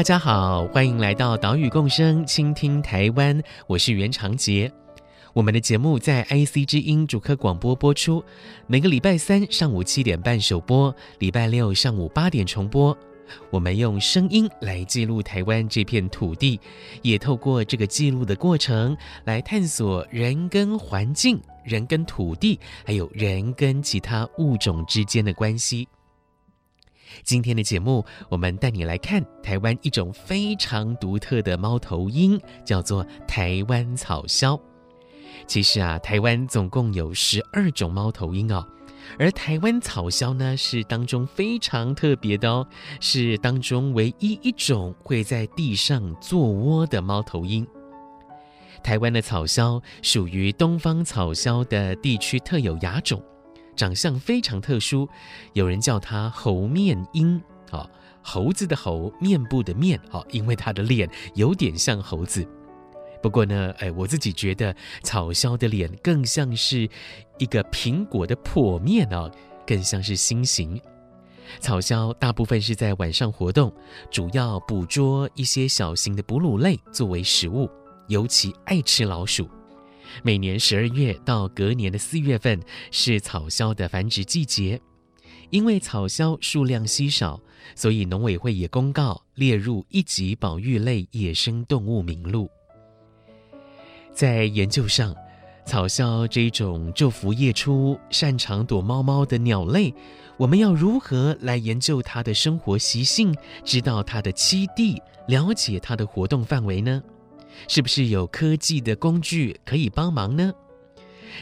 大家好，欢迎来到岛屿共生，倾听台湾。我是袁长杰。我们的节目在 IC 之音主客广播播出，每个礼拜三上午七点半首播，礼拜六上午八点重播。我们用声音来记录台湾这片土地，也透过这个记录的过程来探索人跟环境、人跟土地，还有人跟其他物种之间的关系。今天的节目，我们带你来看台湾一种非常独特的猫头鹰，叫做台湾草鸮。其实啊，台湾总共有十二种猫头鹰哦，而台湾草鸮呢，是当中非常特别的哦，是当中唯一一种会在地上做窝的猫头鹰。台湾的草鸮属于东方草鸮的地区特有亚种。长相非常特殊，有人叫它猴面鹰，啊，猴子的猴，面部的面，啊，因为它的脸有点像猴子。不过呢，哎，我自己觉得草鸮的脸更像是一个苹果的剖面啊，更像是心形。草鸮大部分是在晚上活动，主要捕捉一些小型的哺乳类作为食物，尤其爱吃老鼠。每年十二月到隔年的四月份是草鸮的繁殖季节，因为草鸮数量稀少，所以农委会也公告列入一级保育类野生动物名录。在研究上，草鸮这种昼伏夜出、擅长躲猫猫的鸟类，我们要如何来研究它的生活习性，知道它的栖地，了解它的活动范围呢？是不是有科技的工具可以帮忙呢？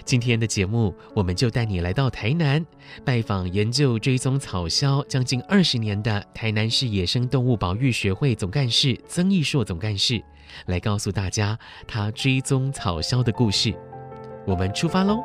今天的节目，我们就带你来到台南，拜访研究追踪草鸮将近二十年的台南市野生动物保育学会总干事曾义硕总干事，来告诉大家他追踪草鸮的故事。我们出发喽！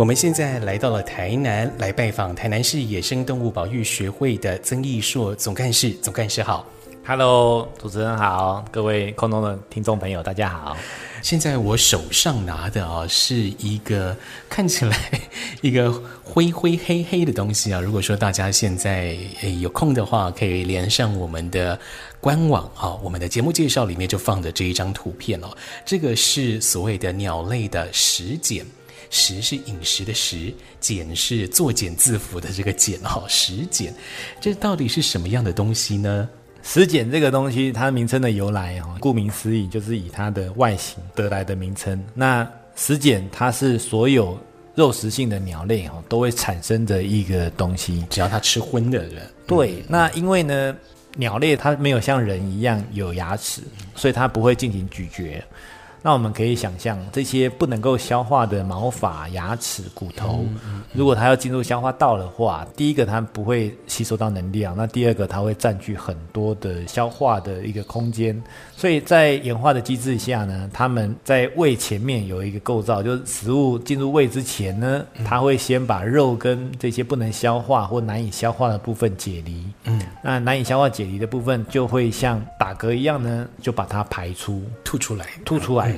我们现在来到了台南，来拜访台南市野生动物保育学会的曾义硕总干事。总干事好，Hello，主持人好，各位空中的听众朋友，大家好。现在我手上拿的啊，是一个看起来 一个灰灰黑黑的东西啊。如果说大家现在诶有空的话，可以连上我们的官网啊，我们的节目介绍里面就放的这一张图片哦。这个是所谓的鸟类的食茧。食是饮食的食，茧是作茧自缚的这个茧哈，食茧，这到底是什么样的东西呢？食茧这个东西，它名称的由来哈，顾名思义就是以它的外形得来的名称。那食茧它是所有肉食性的鸟类哈都会产生的一个东西，只要它吃荤的人。对，那因为呢，鸟类它没有像人一样有牙齿，所以它不会进行咀嚼。那我们可以想象，这些不能够消化的毛发、牙齿、骨头，如果它要进入消化道的话，第一个它不会吸收到能量，那第二个它会占据很多的消化的一个空间。所以在演化的机制下呢，它们在胃前面有一个构造，就是食物进入胃之前呢，它会先把肉跟这些不能消化或难以消化的部分解离。嗯，那难以消化解离的部分就会像打嗝一样呢，就把它排出、吐出来、吐出来。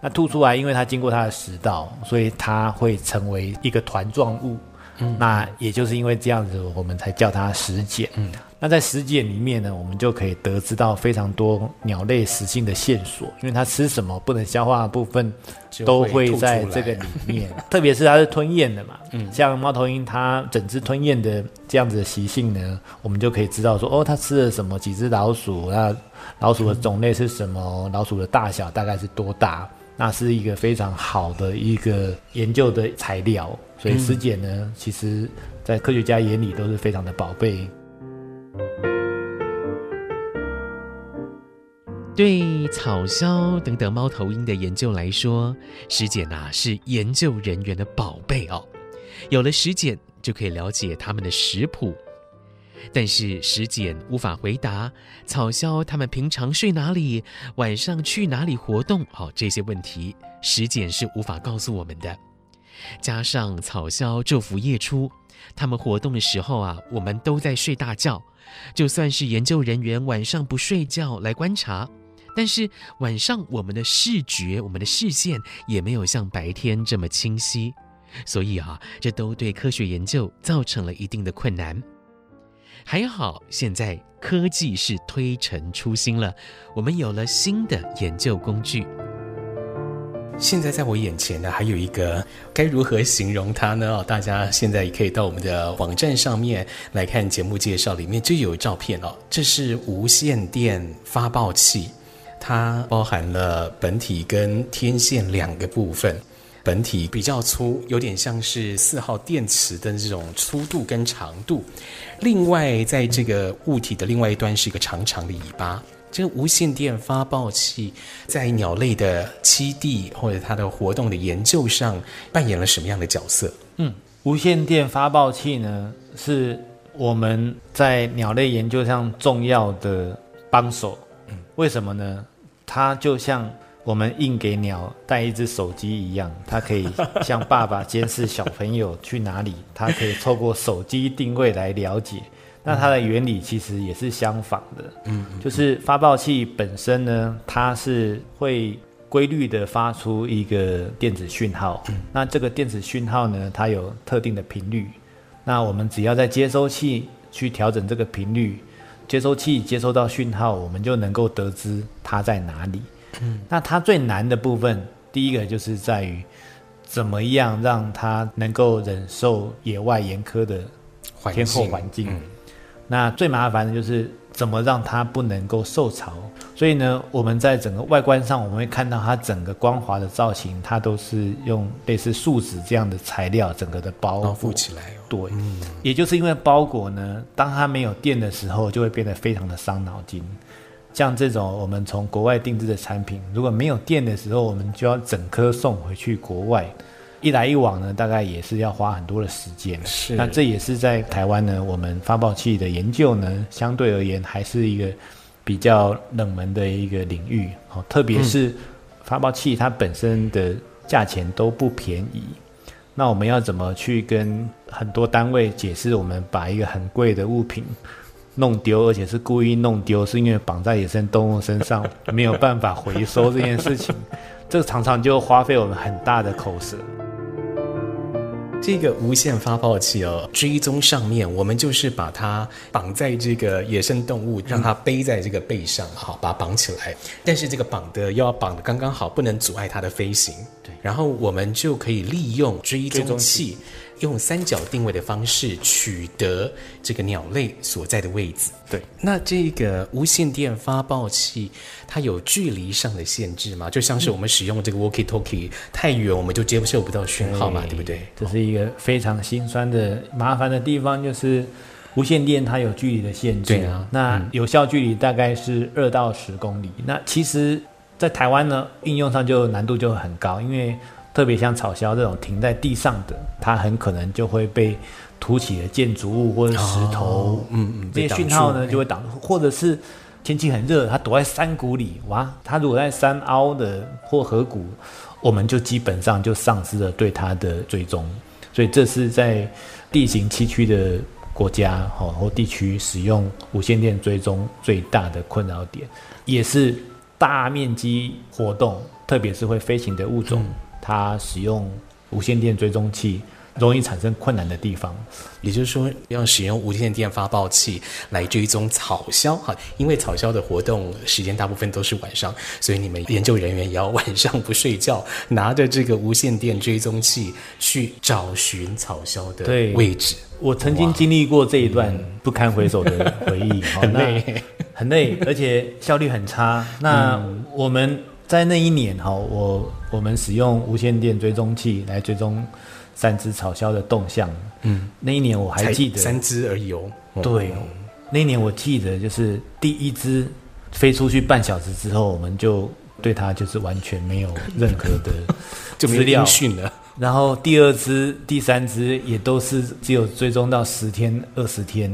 那吐出来，因为它经过它的食道，所以它会成为一个团状物。嗯，那也就是因为这样子，我们才叫它食茧。嗯，那在食茧里面呢，我们就可以得知到非常多鸟类食性的线索，因为它吃什么不能消化的部分，都会在这个里面。特别是它是吞咽的嘛，嗯，像猫头鹰它整只吞咽的这样子的习性呢，我们就可以知道说，哦，它吃了什么几只老鼠，那老鼠的种类是什么，老鼠的大小大概是多大。那是一个非常好的一个研究的材料。所以石碱呢，嗯、其实在科学家眼里都是非常的宝贝。对草鸮等等猫头鹰的研究来说，尸检呐是研究人员的宝贝哦。有了石碱，就可以了解它们的食谱。但是石简无法回答草鸮他们平常睡哪里，晚上去哪里活动，哦，这些问题，石简是无法告诉我们的。加上草鸮昼伏夜出，他们活动的时候啊，我们都在睡大觉。就算是研究人员晚上不睡觉来观察，但是晚上我们的视觉、我们的视线也没有像白天这么清晰，所以啊，这都对科学研究造成了一定的困难。还好，现在科技是推陈出新了，我们有了新的研究工具。现在在我眼前呢，还有一个该如何形容它呢？大家现在也可以到我们的网站上面来看节目介绍，里面就有照片哦。这是无线电发报器，它包含了本体跟天线两个部分。本体比较粗，有点像是四号电池的这种粗度跟长度。另外，在这个物体的另外一端是一个长长的尾巴。这个无线电发报器在鸟类的栖地或者它的活动的研究上扮演了什么样的角色？嗯，无线电发报器呢，是我们在鸟类研究上重要的帮手。嗯，为什么呢？它就像我们硬给鸟带一只手机一样，它可以像爸爸监视小朋友去哪里，它可以透过手机定位来了解。那它的原理其实也是相仿的，嗯，就是发报器本身呢，它是会规律的发出一个电子讯号，嗯，那这个电子讯号呢，它有特定的频率，那我们只要在接收器去调整这个频率，接收器接收到讯号，我们就能够得知它在哪里。嗯，那它最难的部分，第一个就是在于怎么样让它能够忍受野外严苛的天候环境。嗯那最麻烦的就是怎么让它不能够受潮，所以呢，我们在整个外观上，我们会看到它整个光滑的造型，它都是用类似树脂这样的材料，整个的包包覆起来。对，嗯，也就是因为包裹呢，当它没有电的时候，就会变得非常的伤脑筋。像这种我们从国外定制的产品，如果没有电的时候，我们就要整颗送回去国外。一来一往呢，大概也是要花很多的时间。是，那这也是在台湾呢，我们发报器的研究呢，相对而言还是一个比较冷门的一个领域。好，特别是发报器它本身的价钱都不便宜。那我们要怎么去跟很多单位解释，我们把一个很贵的物品弄丢，而且是故意弄丢，是因为绑在野生动物身上没有办法回收这件事情，这个常常就花费我们很大的口舌。这个无线发报器哦，追踪上面，我们就是把它绑在这个野生动物，让它背在这个背上，好，把它绑起来。但是这个绑的要绑的刚刚好，不能阻碍它的飞行。对，然后我们就可以利用追踪器。用三角定位的方式取得这个鸟类所在的位置。对，那这个无线电发报器它有距离上的限制吗？就像是我们使用这个 walkie-talkie 太远，我们就接收不到讯号嘛，对，对不对？这是一个非常心酸的麻烦的地方，就是无线电它有距离的限制。对啊，那有效距离大概是二到十公里。那其实，在台湾呢，应用上就难度就很高，因为。特别像草鸮这种停在地上的，它很可能就会被凸起的建筑物或者石头，哦、嗯嗯，这些讯号呢就会挡住，或者是天气很热，它躲在山谷里，哇，它如果在山凹的或河谷，我们就基本上就丧失了对它的追踪。所以这是在地形崎岖的国家或地区使用无线电追踪最大的困扰点，也是大面积活动，特别是会飞行的物种。嗯它使用无线电追踪器容易产生困难的地方，也就是说，要使用无线电发报器来追踪草鸮哈，因为草鸮的活动时间大部分都是晚上，所以你们研究人员也要晚上不睡觉，拿着这个无线电追踪器去找寻草鸮的位置。我曾经经历过这一段不堪回首的回忆，很累，很累，而且效率很差。那我们在那一年哈，我。我们使用无线电追踪器来追踪三只草鸮的动向。嗯，那一年我还记得三只而已哦。对，那一年我记得就是第一只飞出去半小时之后，我们就对它就是完全没有任何的 资料讯了。然后第二只、第三只也都是只有追踪到十天、二十天。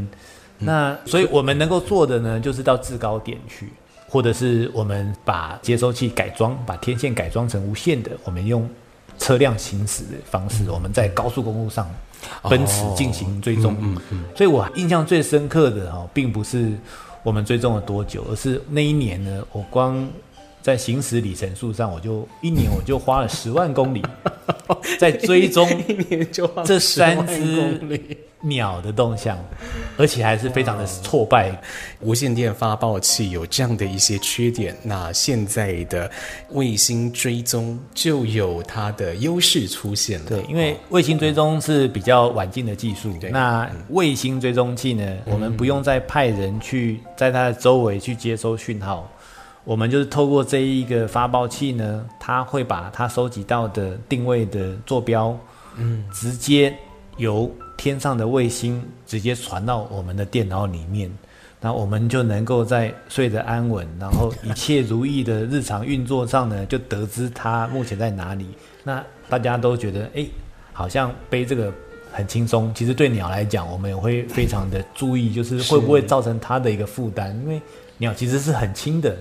嗯、那所以我们能够做的呢，就是到制高点去。或者是我们把接收器改装，把天线改装成无线的，我们用车辆行驶的方式，我们在高速公路上奔驰进行追踪。嗯嗯。所以我印象最深刻的哈，并不是我们追踪了多久，而是那一年呢，我光在行驶里程数上，我就一年我就花了十万公里 在追踪 这三只。鸟的动向，而且还是非常的挫败。无线电发报器有这样的一些缺点，那现在的卫星追踪就有它的优势出现了。对，因为卫星追踪是比较晚近的技术。对，那卫星追踪器呢，嗯，我们不用再派人去在它的周围去接收讯号，我们就是透过这一个发报器呢，它会把它收集到的定位的坐标，嗯，直接由天上的卫星直接传到我们的电脑里面，那我们就能够在睡得安稳，然后一切如意的日常运作上呢，就得知它目前在哪里。那大家都觉得，哎，好像背这个很轻松。其实对鸟来讲，我们也会非常的注意，就是会不会造成它的一个负担，因为鸟其实是很轻的。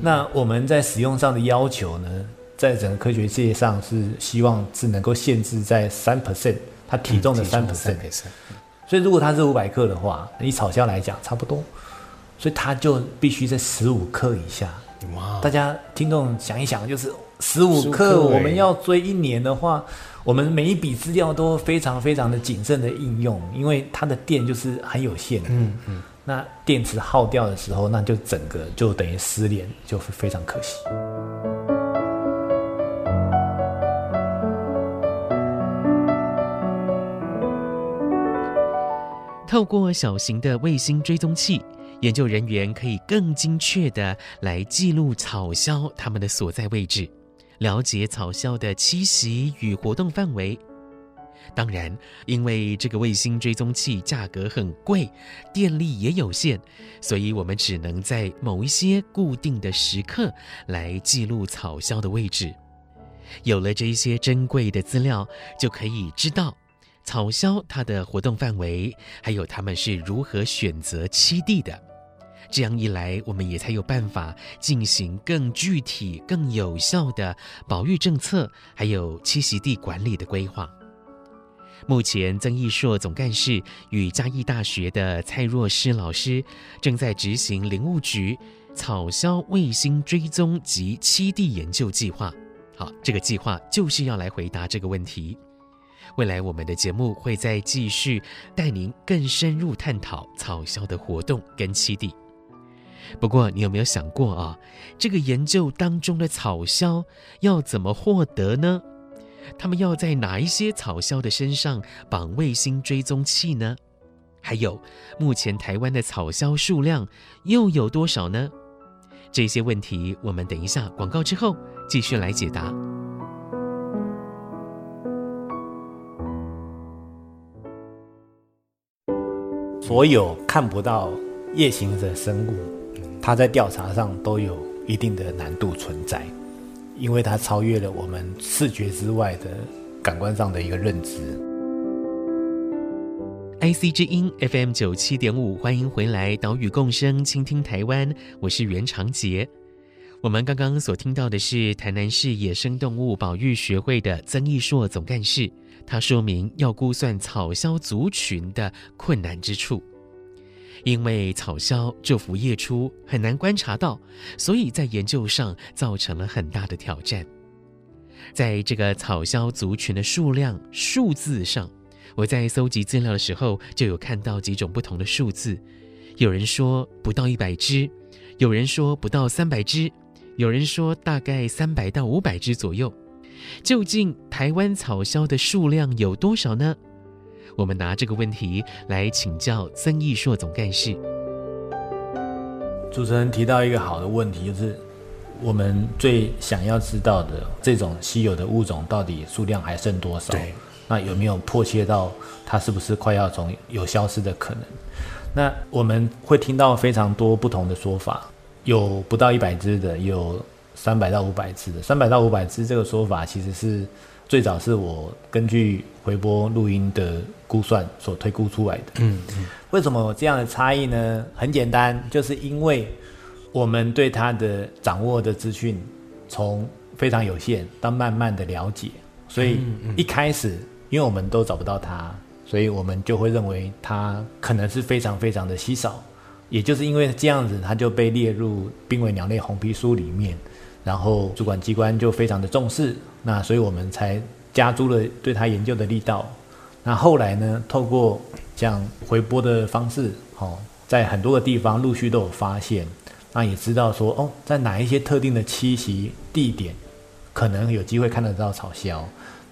那我们在使用上的要求呢，在整个科学界上是希望是能够限制在三 percent。它体重的三 percent，所以如果它是五百克的话，以草鸮来讲差不多，所以它就必须在十五克以下。哇！大家听众想一想，就是十五克，我们要追一年的话，我们每一笔资料都非常非常的谨慎的应用，因为它的电就是很有限。嗯嗯。那电池耗掉的时候，那就整个就等于失联，就非常可惜。透过小型的卫星追踪器，研究人员可以更精确的来记录草鸮它们的所在位置，了解草鸮的栖息与活动范围。当然，因为这个卫星追踪器价格很贵，电力也有限，所以我们只能在某一些固定的时刻来记录草鸮的位置。有了这些珍贵的资料，就可以知道。草鸮它的活动范围，还有它们是如何选择栖地的，这样一来，我们也才有办法进行更具体、更有效的保育政策，还有栖息地管理的规划。目前，曾义硕总干事与嘉义大学的蔡若诗老师正在执行林务局草鸮卫星追踪及栖地研究计划。好，这个计划就是要来回答这个问题。未来我们的节目会再继续带您更深入探讨草鸮的活动跟栖地。不过，你有没有想过啊？这个研究当中的草鸮要怎么获得呢？他们要在哪一些草鸮的身上绑卫星追踪器呢？还有，目前台湾的草鸮数量又有多少呢？这些问题，我们等一下广告之后继续来解答。所有看不到夜行的生物，它在调查上都有一定的难度存在，因为它超越了我们视觉之外的感官上的一个认知。IC 之音 FM 九七点五，欢迎回来，岛屿共生，倾听台湾，我是袁长杰。我们刚刚所听到的是台南市野生动物保育学会的曾义硕总干事。他说明要估算草鸮族群的困难之处，因为草鸮昼伏夜出，很难观察到，所以在研究上造成了很大的挑战。在这个草鸮族群的数量数字上，我在搜集资料的时候就有看到几种不同的数字，有人说不到一百只，有人说不到三百只，有人说大概三百到五百只左右。究竟台湾草鸮的数量有多少呢？我们拿这个问题来请教曾义硕总干事。主持人提到一个好的问题，就是我们最想要知道的这种稀有的物种到底数量还剩多少？对，那有没有迫切到它是不是快要从有消失的可能？那我们会听到非常多不同的说法，有不到一百只的，有三百到五百只的。三百到五百只这个说法，其实是最早是我根据回波录音的估算所推估出来的。嗯嗯，为什么有这样的差异呢？很简单，就是因为。我们对它的掌握的资讯，从非常有限到慢慢的了解，所以一开始，因为我们都找不到它，所以我们就会认为它可能是非常非常的稀少。也就是因为这样子，它就被列入濒危鸟类红皮书里面，然后主管机关就非常的重视，那所以我们才加诸了对他研究的力道。那后来呢，透过这样回播的方式，哦，在很多个地方陆续都有发现。那也知道说哦，在哪一些特定的栖息地点，可能有机会看得到草鸮。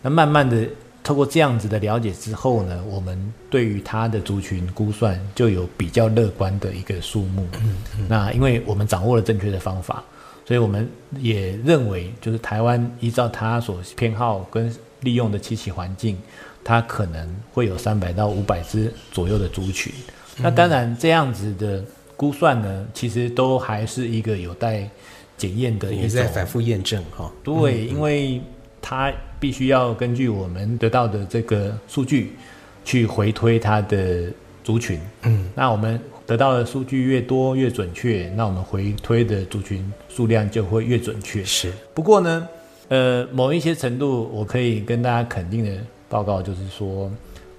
那慢慢的透过这样子的了解之后呢，我们对于它的族群估算就有比较乐观的一个数目。嗯嗯。那因为我们掌握了正确的方法，所以我们也认为，就是台湾依照它所偏好跟利用的栖息环境，它可能会有三百到五百只左右的族群。那当然这样子的。估算呢，其实都还是一个有待检验的，也在反复验证哈。对，因为它必须要根据我们得到的这个数据去回推它的族群。嗯，那我们得到的数据越多越准确，那我们回推的族群数量就会越准确。是。不过呢，呃，某一些程度，我可以跟大家肯定的报告，就是说，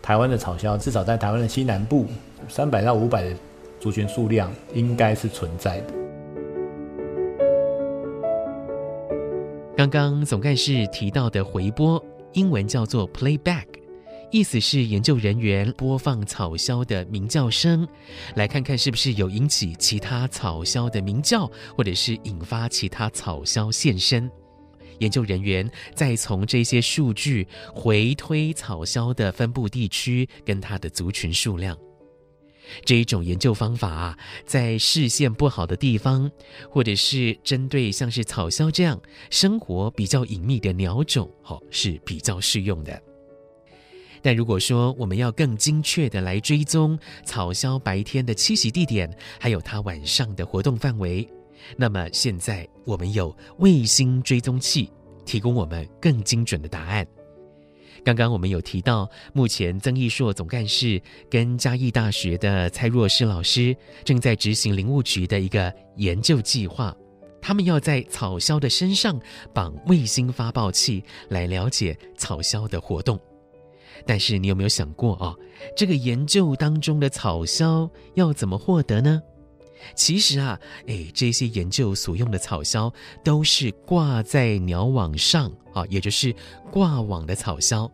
台湾的草鸮至少在台湾的西南部，三百到五百的。族群数量应该是存在的。刚刚总干事提到的回波，英文叫做 playback，意思是研究人员播放草枭的鸣叫声，来看看是不是有引起其他草枭的鸣叫，或者是引发其他草枭现身。研究人员再从这些数据回推草枭的分布地区跟它的族群数量。这一种研究方法啊，在视线不好的地方，或者是针对像是草枭这样生活比较隐秘的鸟种，哦，是比较适用的。但如果说我们要更精确的来追踪草鸮白天的栖息地点，还有它晚上的活动范围，那么现在我们有卫星追踪器，提供我们更精准的答案。刚刚我们有提到，目前曾义硕总干事跟嘉义大学的蔡若诗老师正在执行林务局的一个研究计划，他们要在草鸮的身上绑卫星发报器，来了解草鸮的活动。但是你有没有想过哦，这个研究当中的草鸮要怎么获得呢？其实啊，诶，这些研究所用的草鸮都是挂在鸟网上啊，也就是挂网的草鸮。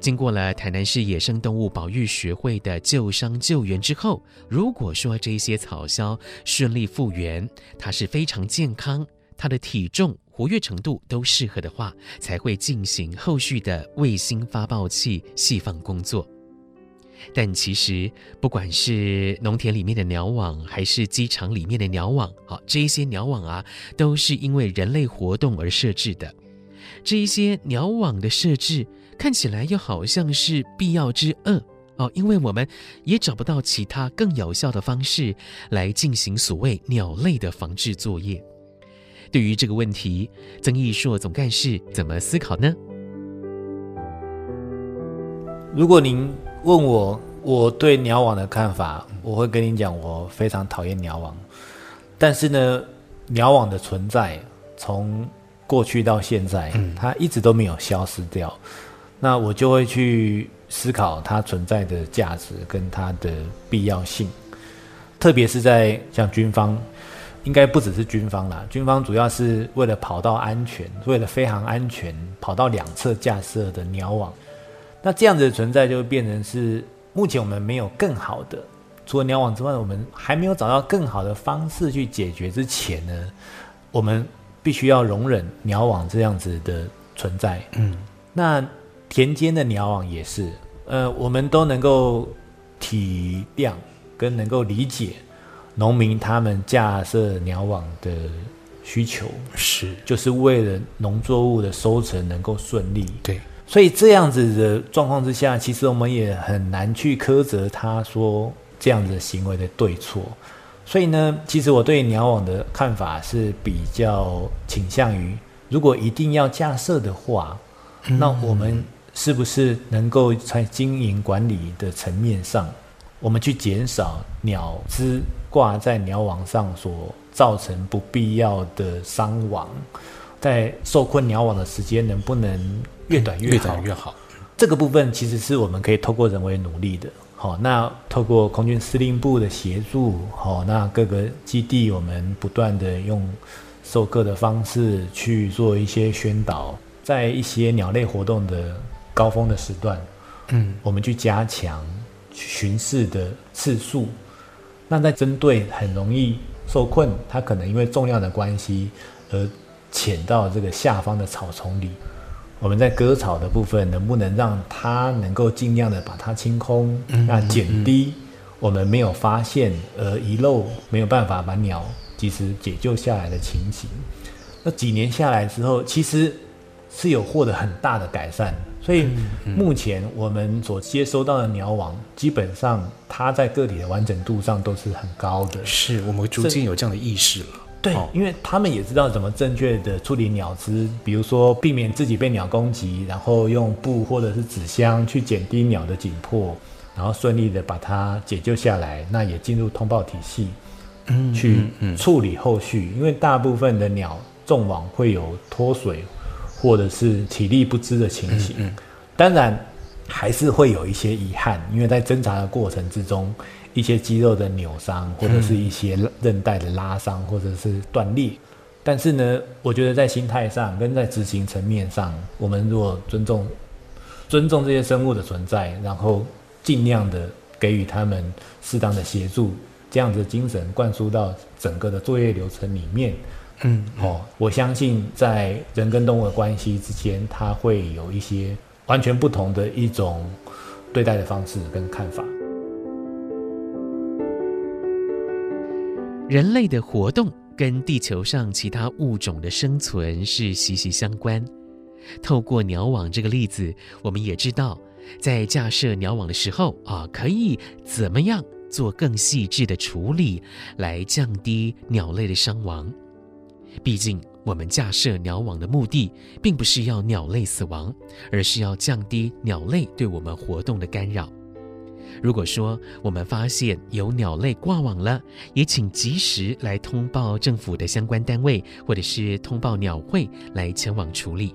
经过了台南市野生动物保育学会的救伤救援之后，如果说这些草鸮顺利复原，它是非常健康，它的体重、活跃程度都适合的话，才会进行后续的卫星发报器细放工作。但其实，不管是农田里面的鸟网，还是机场里面的鸟网，好，这一些鸟网啊，都是因为人类活动而设置的。这一些鸟网的设置看起来又好像是必要之恶哦，因为我们也找不到其他更有效的方式来进行所谓鸟类的防治作业。对于这个问题，曾义硕总干事怎么思考呢？如果您问我我对鸟网的看法，我会跟你讲，我非常讨厌鸟网。但是呢，鸟网的存在从过去到现在，它一直都没有消失掉。那我就会去思考它存在的价值跟它的必要性。特别是在像军方，应该不只是军方啦，军方主要是为了跑道安全，为了飞航安全，跑道两侧架设的鸟网。那这样子的存在就会变成是，目前我们没有更好的，除了鸟网之外，我们还没有找到更好的方式去解决之前呢，我们必须要容忍鸟网这样子的存在。嗯，那田间的鸟网也是，呃，我们都能够体谅跟能够理解农民他们架设鸟网的需求，是，就是为了农作物的收成能够顺利。对，所以这样子的状况之下，其实我们也很难去苛责他说这样子的行为的对错。所以呢，其实我对鸟网的看法是比较倾向于，如果一定要架设的话，嗯，那我们是不是能够在经营管理的层面上，我们去减少鸟只挂在鸟网上所造成不必要的伤亡，在受困鸟网的时间能不能越短越好？越短越好。这个部分其实是我们可以透过人为努力的。好，那透过空军司令部的协助，好，那各个基地我们不断的用授课的方式去做一些宣导，在一些鸟类活动的高峰的时段，嗯，我们去加强巡视的次数。那在针对很容易受困，它可能因为重量的关系而潜到这个下方的草丛里。我们在割草的部分，能不能让它能够尽量的把它清空？嗯、那减低我们没有发现而遗漏，没有办法把鸟及时解救下来的情形。那几年下来之后，其实是有获得很大的改善。所以目前我们所接收到的鸟网，基本上它在个体的完整度上都是很高的。是我们逐渐有这样的意识了。对，因为他们也知道怎么正确的处理鸟只，比如说避免自己被鸟攻击，然后用布或者是纸箱去减低鸟的紧迫，然后顺利的把它解救下来，那也进入通报体系，嗯，去处理后续。因为大部分的鸟中网会有脱水或者是体力不支的情形，嗯，当然还是会有一些遗憾，因为在挣扎的过程之中。一些肌肉的扭伤，或者是一些韧带的拉伤，或者是断裂。但是呢，我觉得在心态上跟在执行层面上，我们如果尊重尊重这些生物的存在，然后尽量的给予他们适当的协助，这样子的精神灌输到整个的作业流程里面，嗯，哦，我相信在人跟动物的关系之间，它会有一些完全不同的一种对待的方式跟看法。人类的活动跟地球上其他物种的生存是息息相关。透过鸟网这个例子，我们也知道，在架设鸟网的时候啊，可以怎么样做更细致的处理，来降低鸟类的伤亡。毕竟，我们架设鸟网的目的，并不是要鸟类死亡，而是要降低鸟类对我们活动的干扰。如果说我们发现有鸟类挂网了，也请及时来通报政府的相关单位，或者是通报鸟会来前往处理。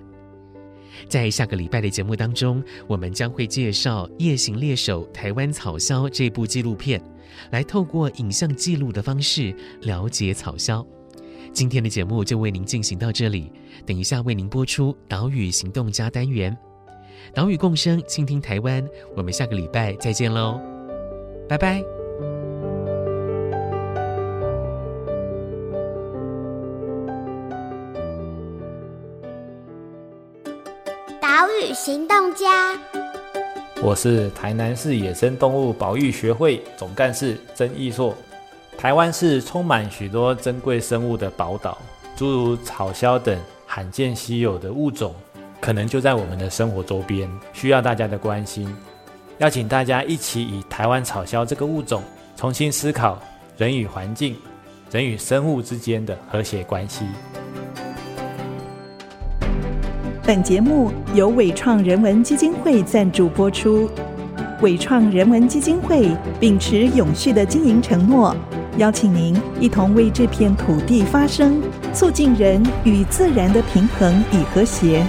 在下个礼拜的节目当中，我们将会介绍《夜行猎手台湾草鸮》这部纪录片，来透过影像记录的方式了解草鸮。今天的节目就为您进行到这里，等一下为您播出《岛屿行动家》单元。岛屿共生，倾听台湾。我们下个礼拜再见喽，拜拜。岛屿行动家，我是台南市野生动物保育学会总干事曾义硕。台湾是充满许多珍贵生物的宝岛，诸如草鸮等罕见稀有的物种。可能就在我们的生活周边，需要大家的关心。邀请大家一起以台湾草鸮这个物种，重新思考人与环境、人与生物之间的和谐关系。本节目由伟创人文基金会赞助播出。伟创人文基金会秉持永续的经营承诺，邀请您一同为这片土地发声，促进人与自然的平衡与和谐。